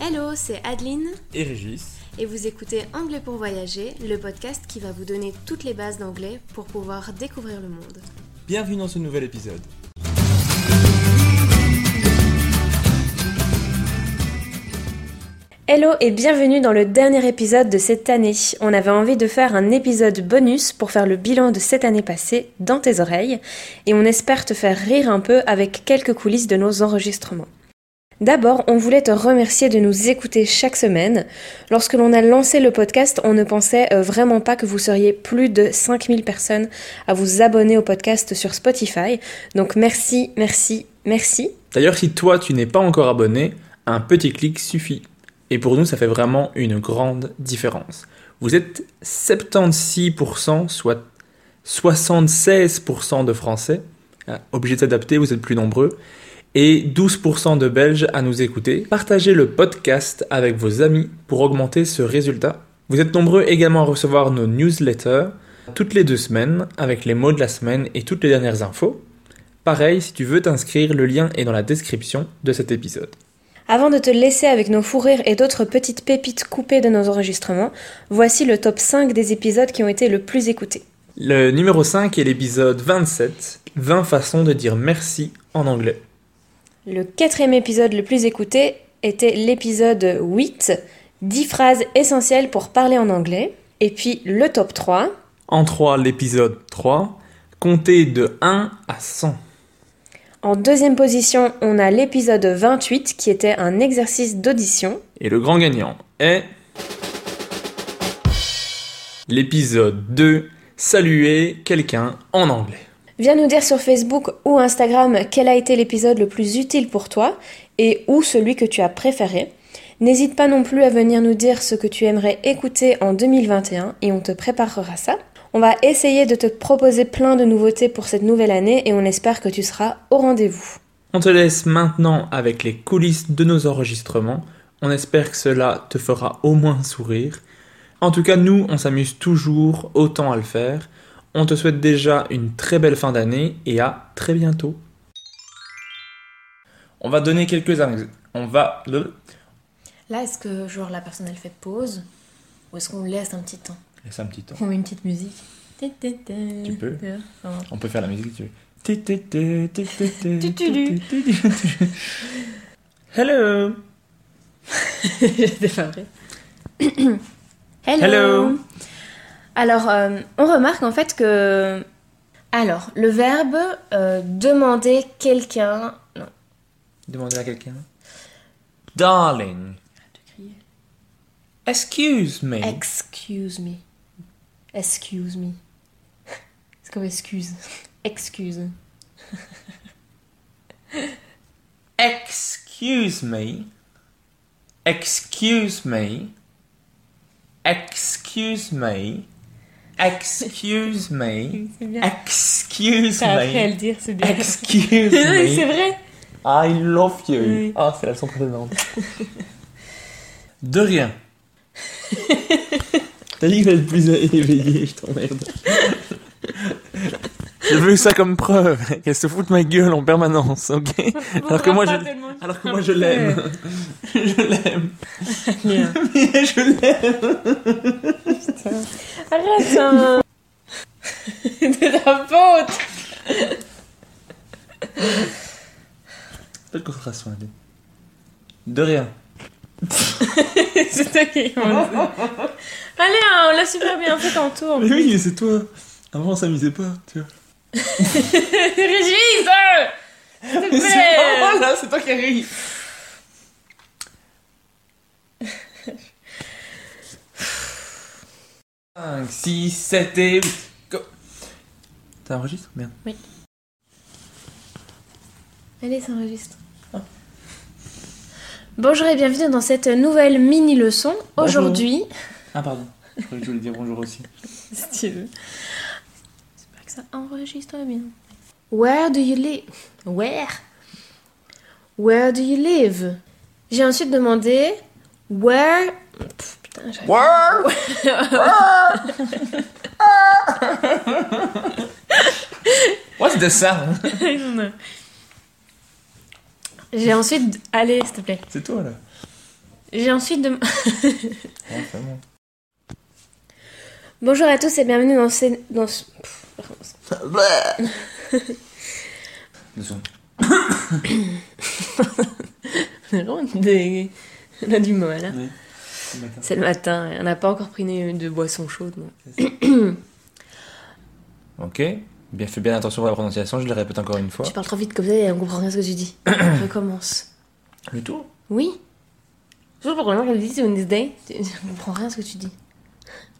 Hello, c'est Adeline et Régis. et vous écoutez Anglais pour voyager, le podcast qui va vous donner toutes les bases d'anglais pour pouvoir découvrir le monde. Bienvenue dans ce nouvel épisode. Hello et bienvenue dans le dernier épisode de cette année. On avait envie de faire un épisode bonus pour faire le bilan de cette année passée dans tes oreilles et on espère te faire rire un peu avec quelques coulisses de nos enregistrements. D'abord, on voulait te remercier de nous écouter chaque semaine. Lorsque l'on a lancé le podcast, on ne pensait euh, vraiment pas que vous seriez plus de 5000 personnes à vous abonner au podcast sur Spotify. Donc merci, merci, merci. D'ailleurs, si toi tu n'es pas encore abonné, un petit clic suffit. Et pour nous, ça fait vraiment une grande différence. Vous êtes 76%, soit 76% de Français, ah, obligés de s'adapter, vous êtes plus nombreux, et 12% de Belges à nous écouter. Partagez le podcast avec vos amis pour augmenter ce résultat. Vous êtes nombreux également à recevoir nos newsletters toutes les deux semaines avec les mots de la semaine et toutes les dernières infos. Pareil, si tu veux t'inscrire, le lien est dans la description de cet épisode. Avant de te laisser avec nos fous rires et d'autres petites pépites coupées de nos enregistrements, voici le top 5 des épisodes qui ont été le plus écoutés. Le numéro 5 est l'épisode 27, 20 façons de dire merci en anglais. Le quatrième épisode le plus écouté était l'épisode 8, 10 phrases essentielles pour parler en anglais. Et puis le top 3, En 3, l'épisode 3, comptez de 1 à 100. en deuxième position, on a l'épisode 28 qui était un exercice d'audition. Et le grand gagnant est... L'épisode 2, saluer quelqu'un en anglais. Viens nous dire sur Facebook ou Instagram quel a été l'épisode le plus utile pour toi et ou celui que tu as préféré. N'hésite pas non plus à venir nous dire ce que tu aimerais écouter en 2021 et on te préparera ça. On va essayer de te proposer plein de nouveautés pour cette nouvelle année et on espère que tu seras au rendez-vous. On te laisse maintenant avec les coulisses de nos enregistrements. On espère que cela te fera au moins sourire. En tout cas, nous, on s'amuse toujours autant à le faire. On te souhaite déjà une très belle fin d'année et à très bientôt. On va donner quelques axes. On va le Là, est-ce que genre la personne elle fait pause ou est-ce qu'on laisse un petit temps? Laisse un petit temps. On met une petite musique. Tu peux. On peut faire la musique si tu veux. Hello. J'étais pas vrai. Hello. Hello. Alors, euh, on remarque en fait que. Alors, le verbe euh, demander quelqu'un. Non, Demandez à quelqu'un. Darling, excuse me. excuse me. Excuse me. C'est comme excuse. Excuse. Excuse me. Excuse me. Excuse me. Excuse me. Bien. Excuse T'as appris à le me. dire, c'est bien. Excuse Oui, c'est me. vrai. I love you. Oui. Ah, c'est la leçon précédente. De rien. T'as dit que être plus éveillé, je t'emmerde. Je veux ça comme preuve, qu'elle se fout de ma gueule en permanence, ok? Alors que moi je, alors que moi je l'aime. Je l'aime. Mais je l'aime. Arrête hein. De ta faute Pas de concentration, allez. De rien. C'est toi qui. Allez, hein, on l'a super bien fait tantôt. Mais oui, mais c'est toi. Avant on s'amusait pas, tu vois. Régis S'il te Mais plaît c'est pas là, c'est toi qui ris. Cinq, six, sept et huit. Go. T'as enregistré Merde. Allez, ça enregistre. Bonjour et bienvenue dans cette nouvelle mini-leçon. Bonjour. Aujourd'hui... Ah pardon. Je croyais que je voulais dire bonjour aussi. Si tu veux. J'espère que ça enregistre bien. Where do you live? Where? Where do you live? J'ai ensuite demandé Where. Pff, putain, What's the sound J'ai ensuite. Allez, s'il te plaît. C'est toi là. J'ai ensuite de... Ouais, c'est bon. Bonjour à tous et bienvenue dans ce... Dans ce... Secondes. des- On a du mal. hein. Oui. C'est le matin, on n'a pas encore pris de boisson chaude. non. Ok. Bien fait bien attention à la prononciation, je le répète encore une fois. Tu parles trop vite comme ça et on comprend rien ce que tu dis. Recommence. Le tour Oui Je sais pas pourquoi moi, je me dis c'est Wednesday. Je comprends rien ce que tu dis.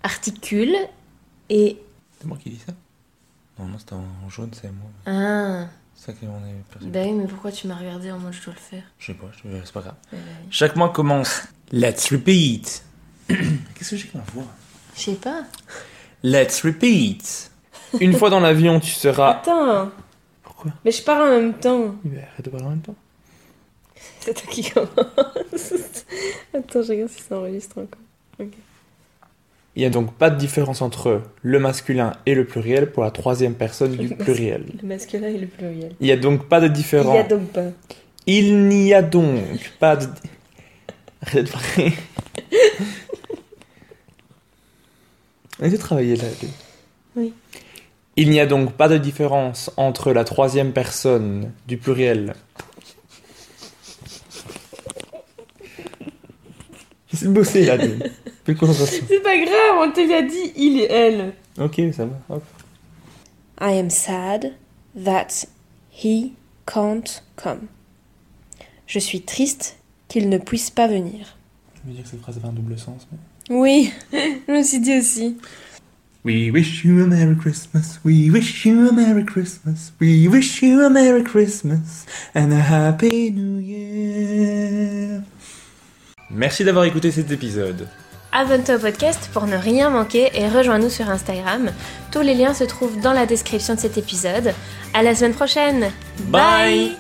Articule et... C'est moi qui dis ça? Normalement c'était en jaune, c'est moi. Ah C'est ça qu'on est perçu. Ben oui, mais pourquoi tu m'as regardé en mode je dois le faire? Je sais pas, je c'est pas grave. Euh, Chaque mois commence. Let's repeat. Qu'est-ce que j'ai comme voix? Je sais pas. Let's repeat. Une fois dans l'avion, tu seras. Attends Pourquoi? Mais je parle en même temps. Mais arrête de parler en même temps. C'est toi qui commence. Attends, je regarde si ça enregistre encore. Il n'y a donc pas de différence entre le masculin et le pluriel pour la troisième personne du pluriel. Le masculin et le pluriel. Il n'y a donc pas de Il différence. y a donc pas. Il n'y a donc pas de. Arrête de parler. On a dû travailler là. Oui. Il n'y a donc pas de différence entre la troisième personne du pluriel. De bosser là. de concentration. C'est pas grave, on te l'a dit, il et elle. Ok, ça va. Hop. I am sad that he can't come. Je suis triste qu'il ne puisse pas venir. Je veux dire que cette phrase avait un double sens. Mais... Oui, je me suis dit aussi. We wish you a Merry Christmas. We wish you a Merry Christmas. We wish you a Merry Christmas and a Happy New Year. Merci d'avoir écouté cet épisode. Abonne-toi au podcast pour ne rien manquer et rejoins-nous sur Instagram. Tous les liens se trouvent dans la description de cet épisode. À la semaine prochaine. Bye.